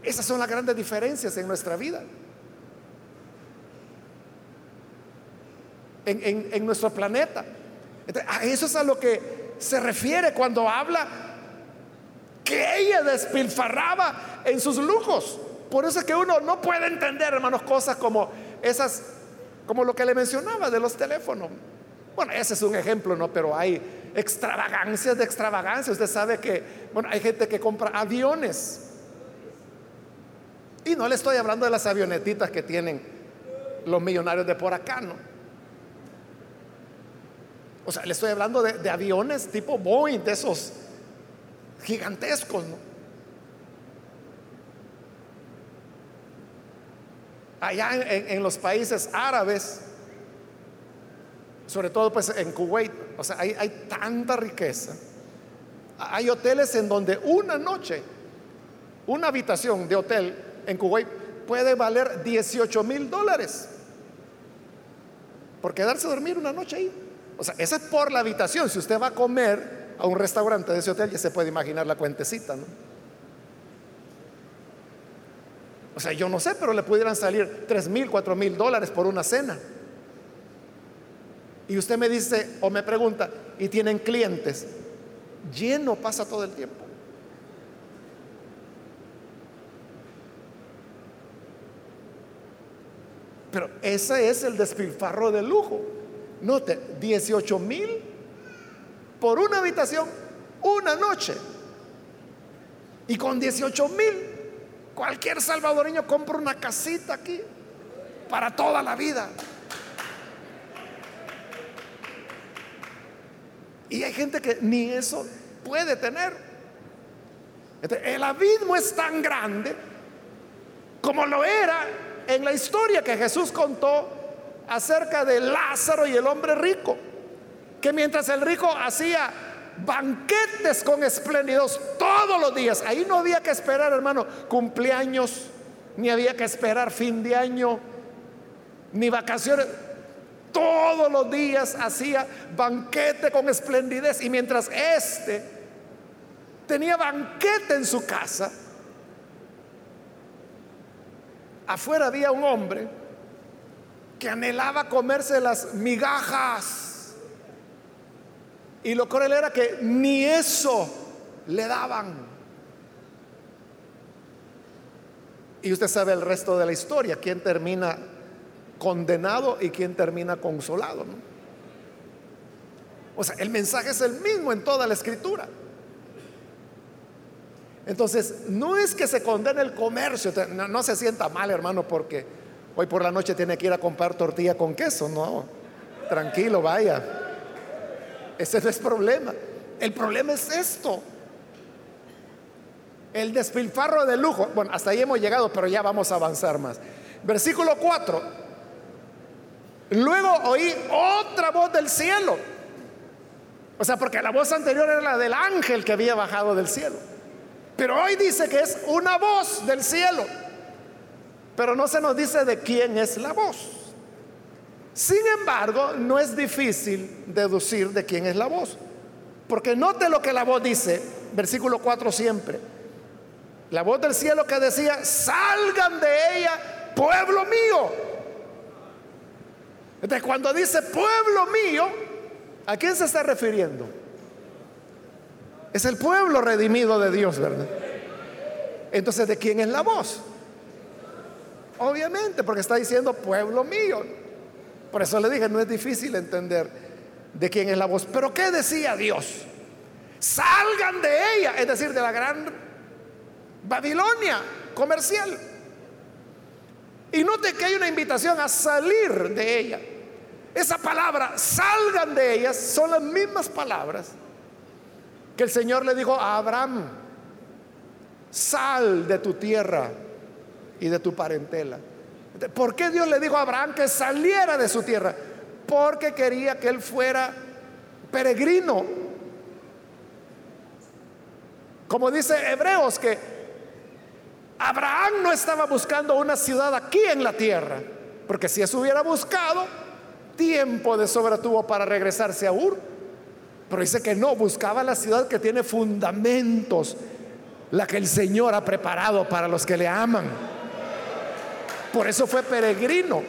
Esas son las grandes diferencias en nuestra vida. En, nuestro planeta. a eso es a lo que se refiere cuando habla que ella despilfarraba en sus lujos. Por eso es que uno no puede entender, hermanos, cosas como esas, como lo que le mencionaba de los teléfonos. Bueno, ese es un ejemplo, ¿no? Pero hay extravagancias de extravagancias. Usted sabe que, bueno, hay gente que compra aviones y no le estoy hablando de las avionetitas que tienen los millonarios de por acá, ¿no? O sea, le estoy hablando de, aviones tipo Boeing, de esos gigantescos, ¿no? Allá en, los países árabes, sobre todo pues en Kuwait, o sea, hay, hay tanta riqueza. Hay hoteles en donde una noche, una habitación de hotel en Kuwait puede valer 18 mil dólares por quedarse a dormir una noche ahí. O sea, esa es por la habitación. Si usted va a comer a un restaurante de ese hotel, ya se puede imaginar la cuentecita, ¿no? O sea, yo no sé, pero le pudieran salir 3 mil, 4 mil dólares por una cena. Y usted me dice o me pregunta, ¿y tienen clientes? Lleno pasa todo el tiempo. Pero ese es el despilfarro de lujo. Note, 18 mil por una habitación, una noche. Y con 18 mil, cualquier salvadoreño compra una casita aquí para toda la vida. Y hay gente que ni eso puede tener. el abismo es tan grande como lo era en la historia que Jesús contó acerca de Lázaro y el hombre rico, que mientras el rico hacía banquetes con espléndidos todos los días, ahí no había que esperar, hermano, cumpleaños, ni había que esperar fin de año, ni vacaciones. Todos los días hacía banquete con esplendidez y mientras este tenía banquete en su casa, afuera había un hombre que anhelaba comerse las migajas. Y lo cruel era que ni eso le daban. Y usted sabe el resto de la historia, quién termina condenado y quién termina consolado. O sea, el mensaje es el mismo en toda la escritura. Entonces, no es que se condene el comercio, no, se sienta mal, hermano, porque hoy por la noche tiene que ir a comprar tortilla con queso, no. Tranquilo, vaya. Ese no es problema. El problema es esto. El despilfarro de lujo. Bueno, hasta ahí hemos llegado, pero ya vamos a avanzar más. Versículo 4. Luego oí otra voz del cielo. O sea, porque la voz anterior era la del ángel que había bajado del cielo. Pero hoy dice que es una voz del cielo. Pero no se nos dice de quién es la voz. Sin embargo, no es difícil deducir de quién es la voz. Porque note lo que la voz dice, versículo 4 siempre. La voz del cielo que decía, salgan de ella, pueblo mío. Entonces cuando dice pueblo mío, ¿a quién se está refiriendo? Es el pueblo redimido de Dios, ¿verdad? Entonces, ¿de quién es la voz? Obviamente, porque está diciendo pueblo mío. Por eso le dije, no es difícil entender de quién es la voz. Pero ¿qué decía Dios? Salgan de ella, es decir, de la gran Babilonia comercial. Y note que hay una invitación a salir de ella. Esa palabra, salgan de ellas, son las mismas palabras que el Señor le dijo a Abraham, sal de tu tierra y de tu parentela. ¿Por qué Dios le dijo a Abraham que saliera de su tierra? Porque quería que él fuera peregrino. Como dice Hebreos que Abraham no estaba buscando una ciudad aquí en la tierra, porque si eso hubiera buscado, tiempo de sobra tuvo para regresarse a Ur. Pero dice que no, buscaba la ciudad que tiene fundamentos, la que el Señor ha preparado para los que le aman. Por eso fue peregrino.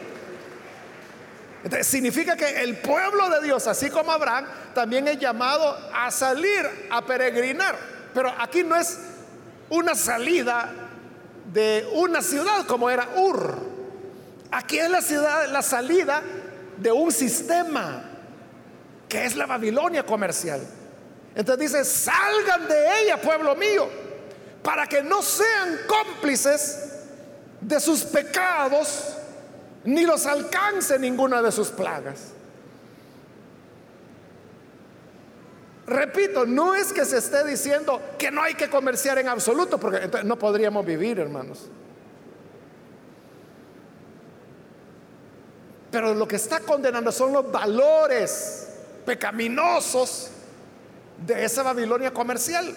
Significa que el pueblo de Dios, así como Abraham, también es llamado a salir, a peregrinar. Pero aquí no es una salida de una ciudad como era Ur. Aquí es la ciudad, la salida de un sistema que es la Babilonia comercial. Entonces dice, salgan de ella, pueblo mío, para que no sean cómplices de sus pecados, ni los alcance ninguna de sus plagas. Repito, no es que se esté diciendo que no hay que comerciar en absoluto, porque no podríamos vivir, hermanos. Pero lo que está condenando son los valores pecaminosos de esa Babilonia comercial,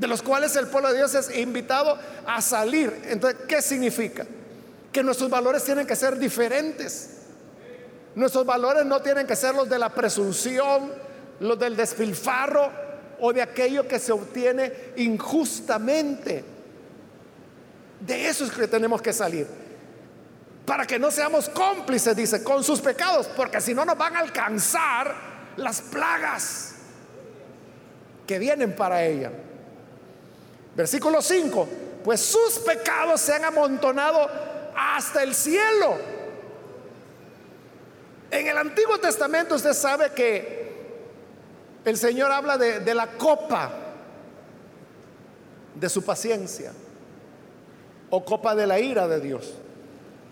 de los cuales el pueblo de Dios es invitado a salir. Entonces, ¿qué significa? Que nuestros valores tienen que ser diferentes. Nuestros valores no tienen que ser los de la presunción, los del despilfarro o de aquello que se obtiene injustamente. De eso es que tenemos que salir. Para que no seamos cómplices, dice, con sus pecados, porque si no nos van a alcanzar las plagas que vienen para ella. Versículo 5, pues sus pecados se han amontonado hasta el cielo en el Antiguo Testamento usted sabe que el Señor habla de, la copa de su paciencia o copa de la ira de Dios.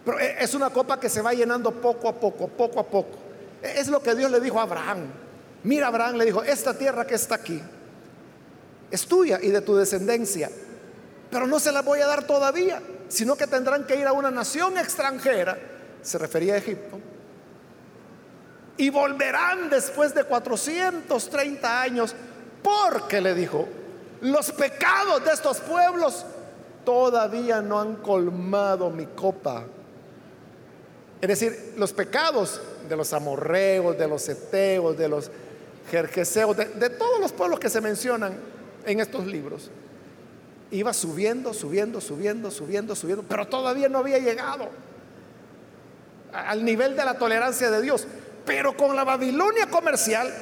Pero e, es una copa que se va llenando poco a poco, poco a poco. E, es lo que Dios le dijo a Abraham. Mira, Abraham le dijo, esta tierra que está aquí es tuya y de tu descendencia, pero no se la voy a dar todavía, sino que tendrán que ir a una nación extranjera, se refería a Egipto, y volverán después de 430 años, porque le dijo, los pecados de estos pueblos todavía no han colmado mi copa. Es decir, los pecados de los amorreos, de los eteos, de los jerjeseos, de, de todos los pueblos que se mencionan en estos libros, iba subiendo, subiendo, subiendo, subiendo, subiendo, pero todavía no había llegado al nivel de la tolerancia de Dios. Pero con la Babilonia comercial,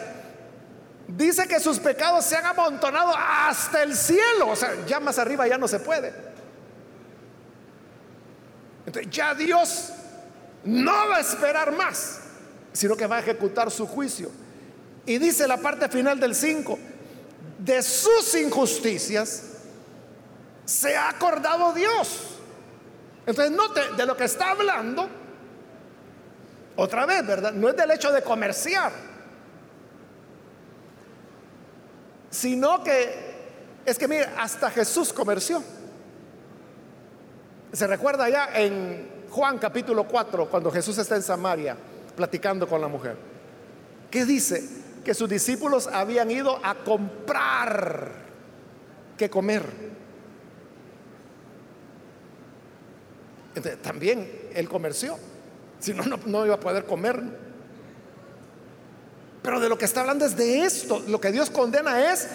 dice que sus pecados se han amontonado hasta el cielo. O sea, ya más arriba ya no se puede. Entonces, ya Dios no va a esperar más, sino que va a ejecutar su juicio. Y dice la parte final del 5, de sus injusticias se ha acordado Dios. Entonces, note de lo que está hablando otra vez, ¿verdad? No es del hecho de comerciar, sino que es que, mire, hasta Jesús comerció. Se recuerda ya en Juan capítulo 4, cuando Jesús está en Samaria platicando con la mujer, ¿qué dice? Que sus discípulos habían ido a comprar que comer. Entonces, también él comerció. Si no, no, iba a poder comer. Pero de lo que está hablando es de esto. Lo que Dios condena es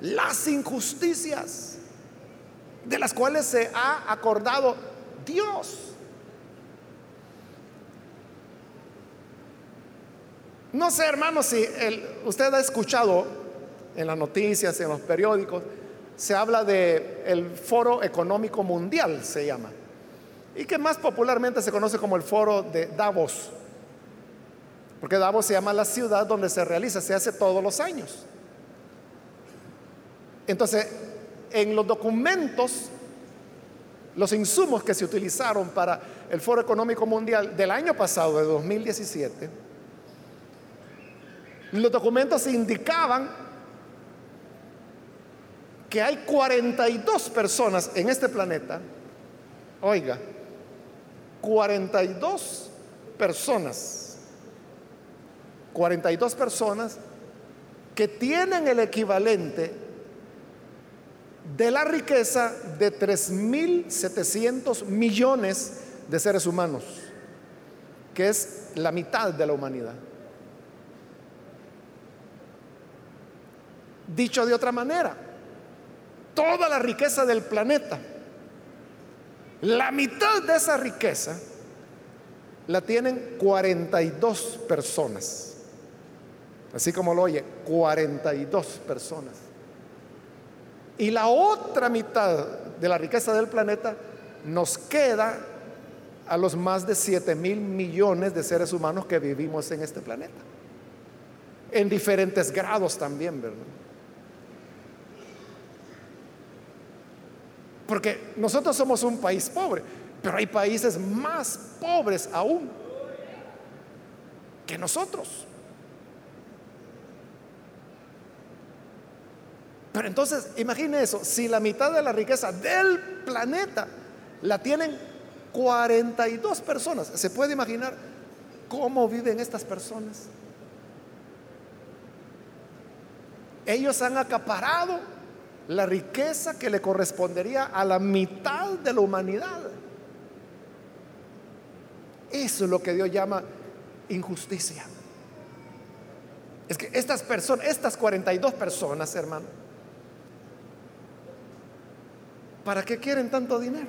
las injusticias de las cuales se ha acordado Dios. No sé, hermano, si usted ha escuchado en las noticias, en los periódicos, se habla de el Foro Económico Mundial, se llama, y que más popularmente se conoce como el Foro de Davos, porque Davos se llama la ciudad donde se realiza, se hace todos los años. Entonces, en los documentos, los insumos que se utilizaron para el Foro Económico Mundial del año pasado, de 2017, los documentos indicaban que hay 42 personas en este planeta, oiga, 42 personas, 42 personas que tienen el equivalente de la riqueza de 3.700 millones de seres humanos, que es la mitad de la humanidad. Dicho de otra manera, toda la riqueza del planeta, la mitad de esa riqueza la tienen 42 personas. Así como lo oye, 42 personas. Y la otra mitad de la riqueza del planeta nos queda a los más de 7 mil millones de seres humanos que vivimos en este planeta. En diferentes grados también, ¿verdad? Porque nosotros somos un país pobre, pero hay países más pobres aún que nosotros. Pero entonces, imagine eso, si la mitad de la riqueza del planeta la tienen 42 personas, ¿se puede imaginar cómo viven estas personas? Ellos han acaparado la riqueza que le correspondería a la mitad de la humanidad. Eso es lo que Dios llama injusticia. Es que estas personas, estas 42 personas, hermano, ¿para qué quieren tanto dinero?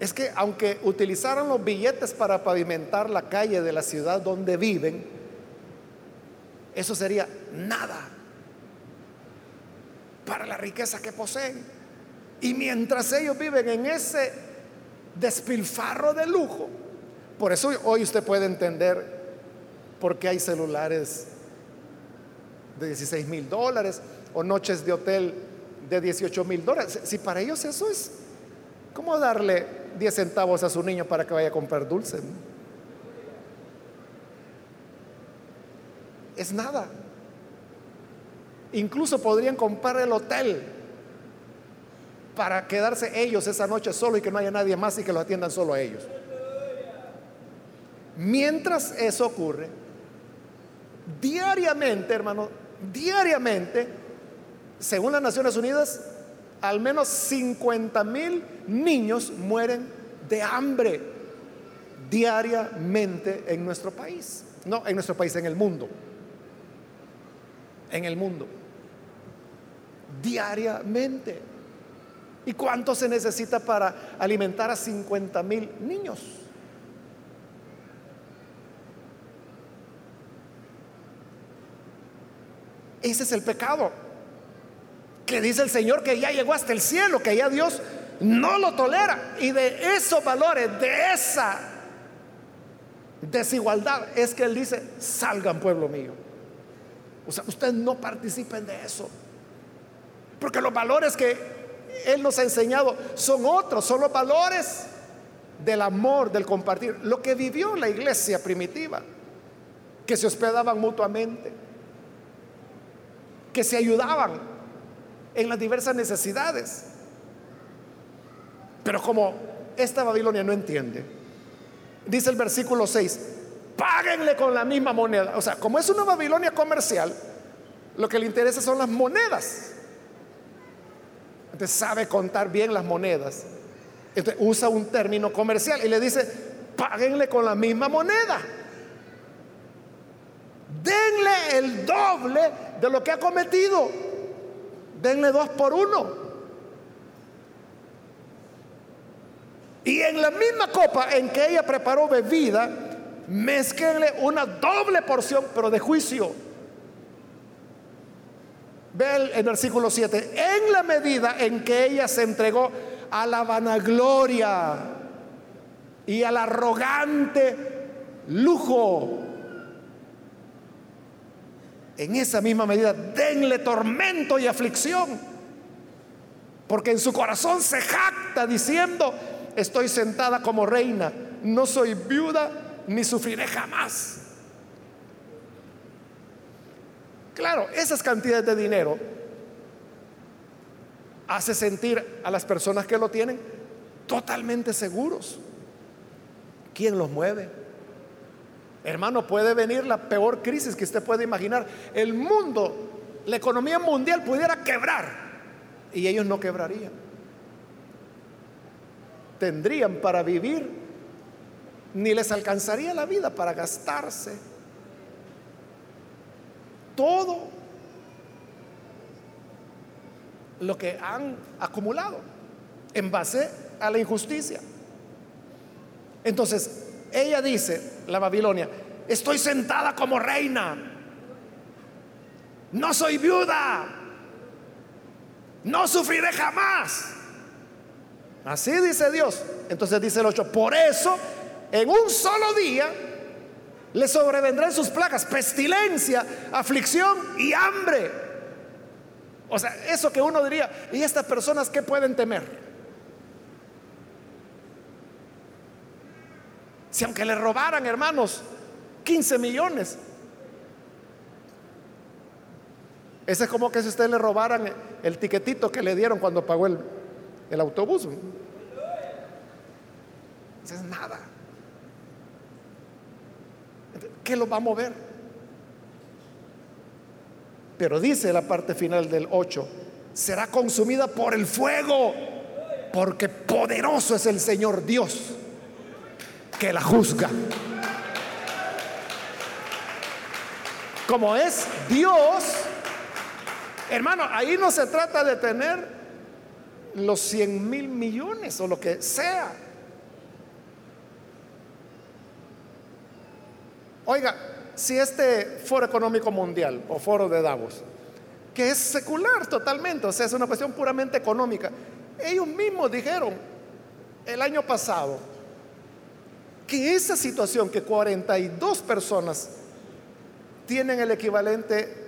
Es que aunque utilizaran los billetes para pavimentar la calle de la ciudad donde viven, eso sería nada para la riqueza que poseen. Y mientras ellos viven en ese despilfarro de lujo, por eso hoy usted puede entender por qué hay celulares de 16 mil dólares o noches de hotel de 18 mil dólares. Si para ellos eso es como darle 10 centavos a su niño para que vaya a comprar dulce es nada. Incluso podrían comprar el hotel para quedarse ellos esa noche solo y que no haya nadie más y que lo atiendan solo a ellos. Mientras eso ocurre, diariamente, hermano, diariamente, según las Naciones Unidas, al menos 50 mil niños mueren de hambre diariamente en nuestro país. No, en nuestro país, en el mundo en el mundo. Diariamente. ¿Y cuánto se necesita para alimentar a 50 mil niños? Ese es el pecado. Que dice el Señor que ya llegó hasta el cielo, que ya Dios no lo tolera. Y de esos valores, de esa desigualdad, es que Él dice, salgan pueblo mío. O sea, ustedes no participen de eso. Porque los valores que Él nos ha enseñado son otros, son los valores del amor, del compartir. Lo que vivió la iglesia primitiva, que se hospedaban mutuamente, que se ayudaban en las diversas necesidades. Pero como esta Babilonia no entiende, dice el versículo 6, páguenle con la misma moneda. O sea, como es una Babilonia comercial, lo que le interesa son las monedas. Entonces sabe contar bien las monedas. Entonces usa un término comercial y le dice, páguenle con la misma moneda. Denle el doble de lo que ha cometido. Denle dos por uno. Y en la misma copa en que ella preparó bebida, mezclenle una doble porción, pero de juicio. Ve el, el, versículo 7. En la medida en que ella se entregó a la vanagloria y al arrogante lujo, en esa misma medida denle tormento y aflicción. Porque en su corazón se jacta diciendo, estoy sentada como reina, no soy viuda ni sufriré jamás. Claro, esas cantidades de dinero hace sentir a las personas que lo tienen totalmente seguros. ¿Quién los mueve? Hermano, puede venir la peor crisis que usted puede imaginar. El mundo, la economía mundial pudiera quebrar y ellos no quebrarían tendrían para vivir, ni les alcanzaría la vida para gastarse todo lo que han acumulado en base a la injusticia. Entonces, ella dice, la Babilonia, estoy sentada como reina, no soy viuda, no sufriré jamás. Así dice Dios. Entonces dice el 8, por eso en un solo día le sobrevendrán sus plagas, pestilencia, aflicción y hambre. O sea, eso que uno diría, ¿y estas personas qué pueden temer? Si aunque le robaran, hermanos, 15 millones. Ese es como que si usted le robaran el tiquetito que le dieron cuando pagó el, el autobús. es nada. ¿Qué lo va a mover? Pero dice la parte final del 8, será consumida por el fuego, porque poderoso es el Señor Dios que la juzga. Como es Dios, hermano, ahí no se trata de tener los 100 mil millones o lo que sea. Oiga, si este foro económico mundial o foro de Davos, que es secular totalmente, o sea, es una cuestión puramente económica, ellos mismos dijeron el año pasado que esa situación que 42 personas tienen el equivalente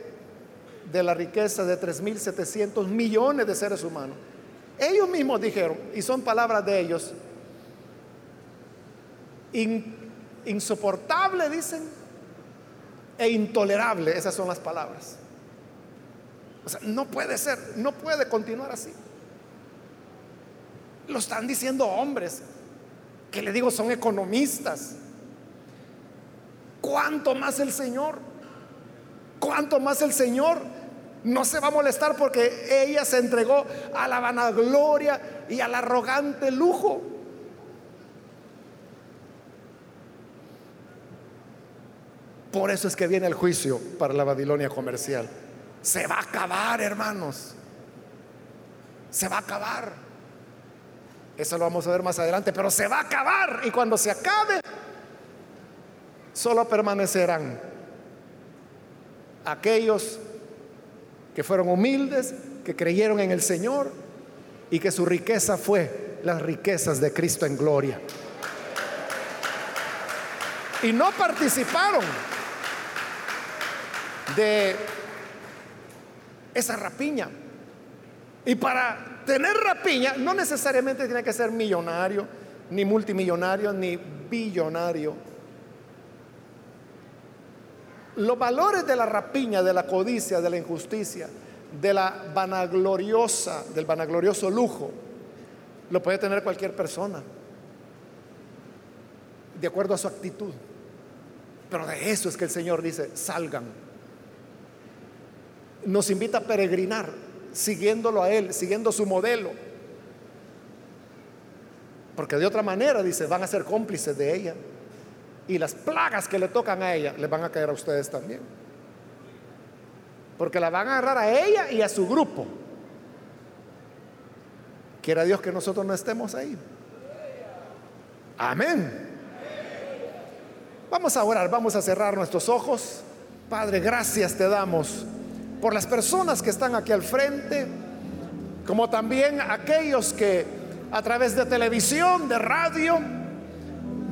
de la riqueza de 3.700 millones de seres humanos, ellos mismos dijeron, y son palabras de ellos, insoportable, dicen, e intolerable, esas son las palabras. O sea, no puede ser, no puede continuar así. Lo están diciendo hombres, que le digo son economistas. ¿Cuánto más el Señor? ¿Cuánto más el Señor no se va a molestar porque ella se entregó a la vanagloria y al arrogante lujo. Por eso es que viene el juicio para la Babilonia comercial. Se va a acabar, hermanos. Se va a acabar. Eso lo vamos a ver más adelante, pero se va a acabar. Y cuando se acabe, solo permanecerán aquellos que fueron humildes, que creyeron en el Señor y que su riqueza fue las riquezas de Cristo en gloria. Y no participaron de esa rapiña. Y para tener rapiña no necesariamente tiene que ser millonario, ni multimillonario, ni billonario. Los valores de la rapiña, de la codicia, de la injusticia, de la vanagloriosa, del vanaglorioso lujo, lo puede tener cualquier persona, de acuerdo a su actitud. Pero de eso es que el Señor dice, salgan. Nos invita a peregrinar, siguiéndolo a Él, siguiendo su modelo. Porque de otra manera, dice, van a ser cómplices de ella. Y las plagas que le tocan a ella, le van a caer a ustedes también. Porque la van a agarrar a ella y a su grupo. Quiera Dios que nosotros no estemos ahí. Amén. Vamos a orar, vamos a cerrar nuestros ojos. Padre, gracias te damos por las personas que están aquí al frente, como también aquellos que a través de televisión, de radio,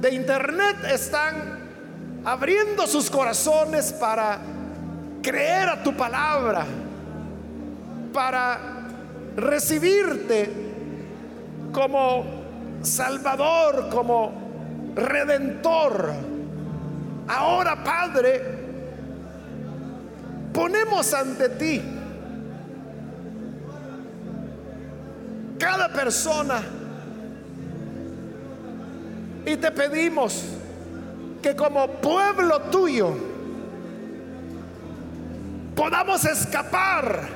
de internet están abriendo sus corazones para creer a tu palabra, para recibirte como Salvador, como Redentor. Ahora, Padre, ponemos ante ti. Cada persona. Y te pedimos que como pueblo tuyo podamos escapar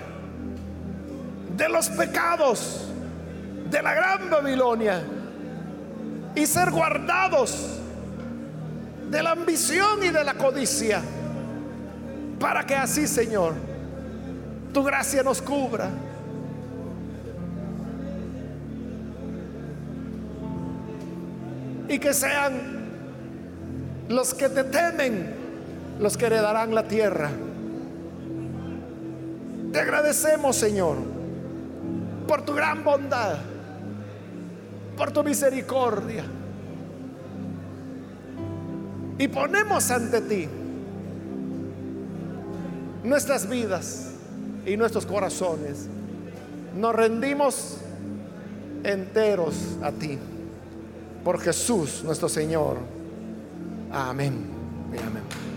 de los pecados de la gran Babilonia y ser guardados de la ambición y de la codicia para que así, Señor, tu gracia nos cubra. Y que sean los que te temen los que heredarán la tierra. Te agradecemos, Señor, por tu gran bondad, por tu misericordia. Y ponemos ante ti nuestras vidas y nuestros corazones. Nos rendimos enteros a ti. Por Jesús nuestro Señor. Amén. amén.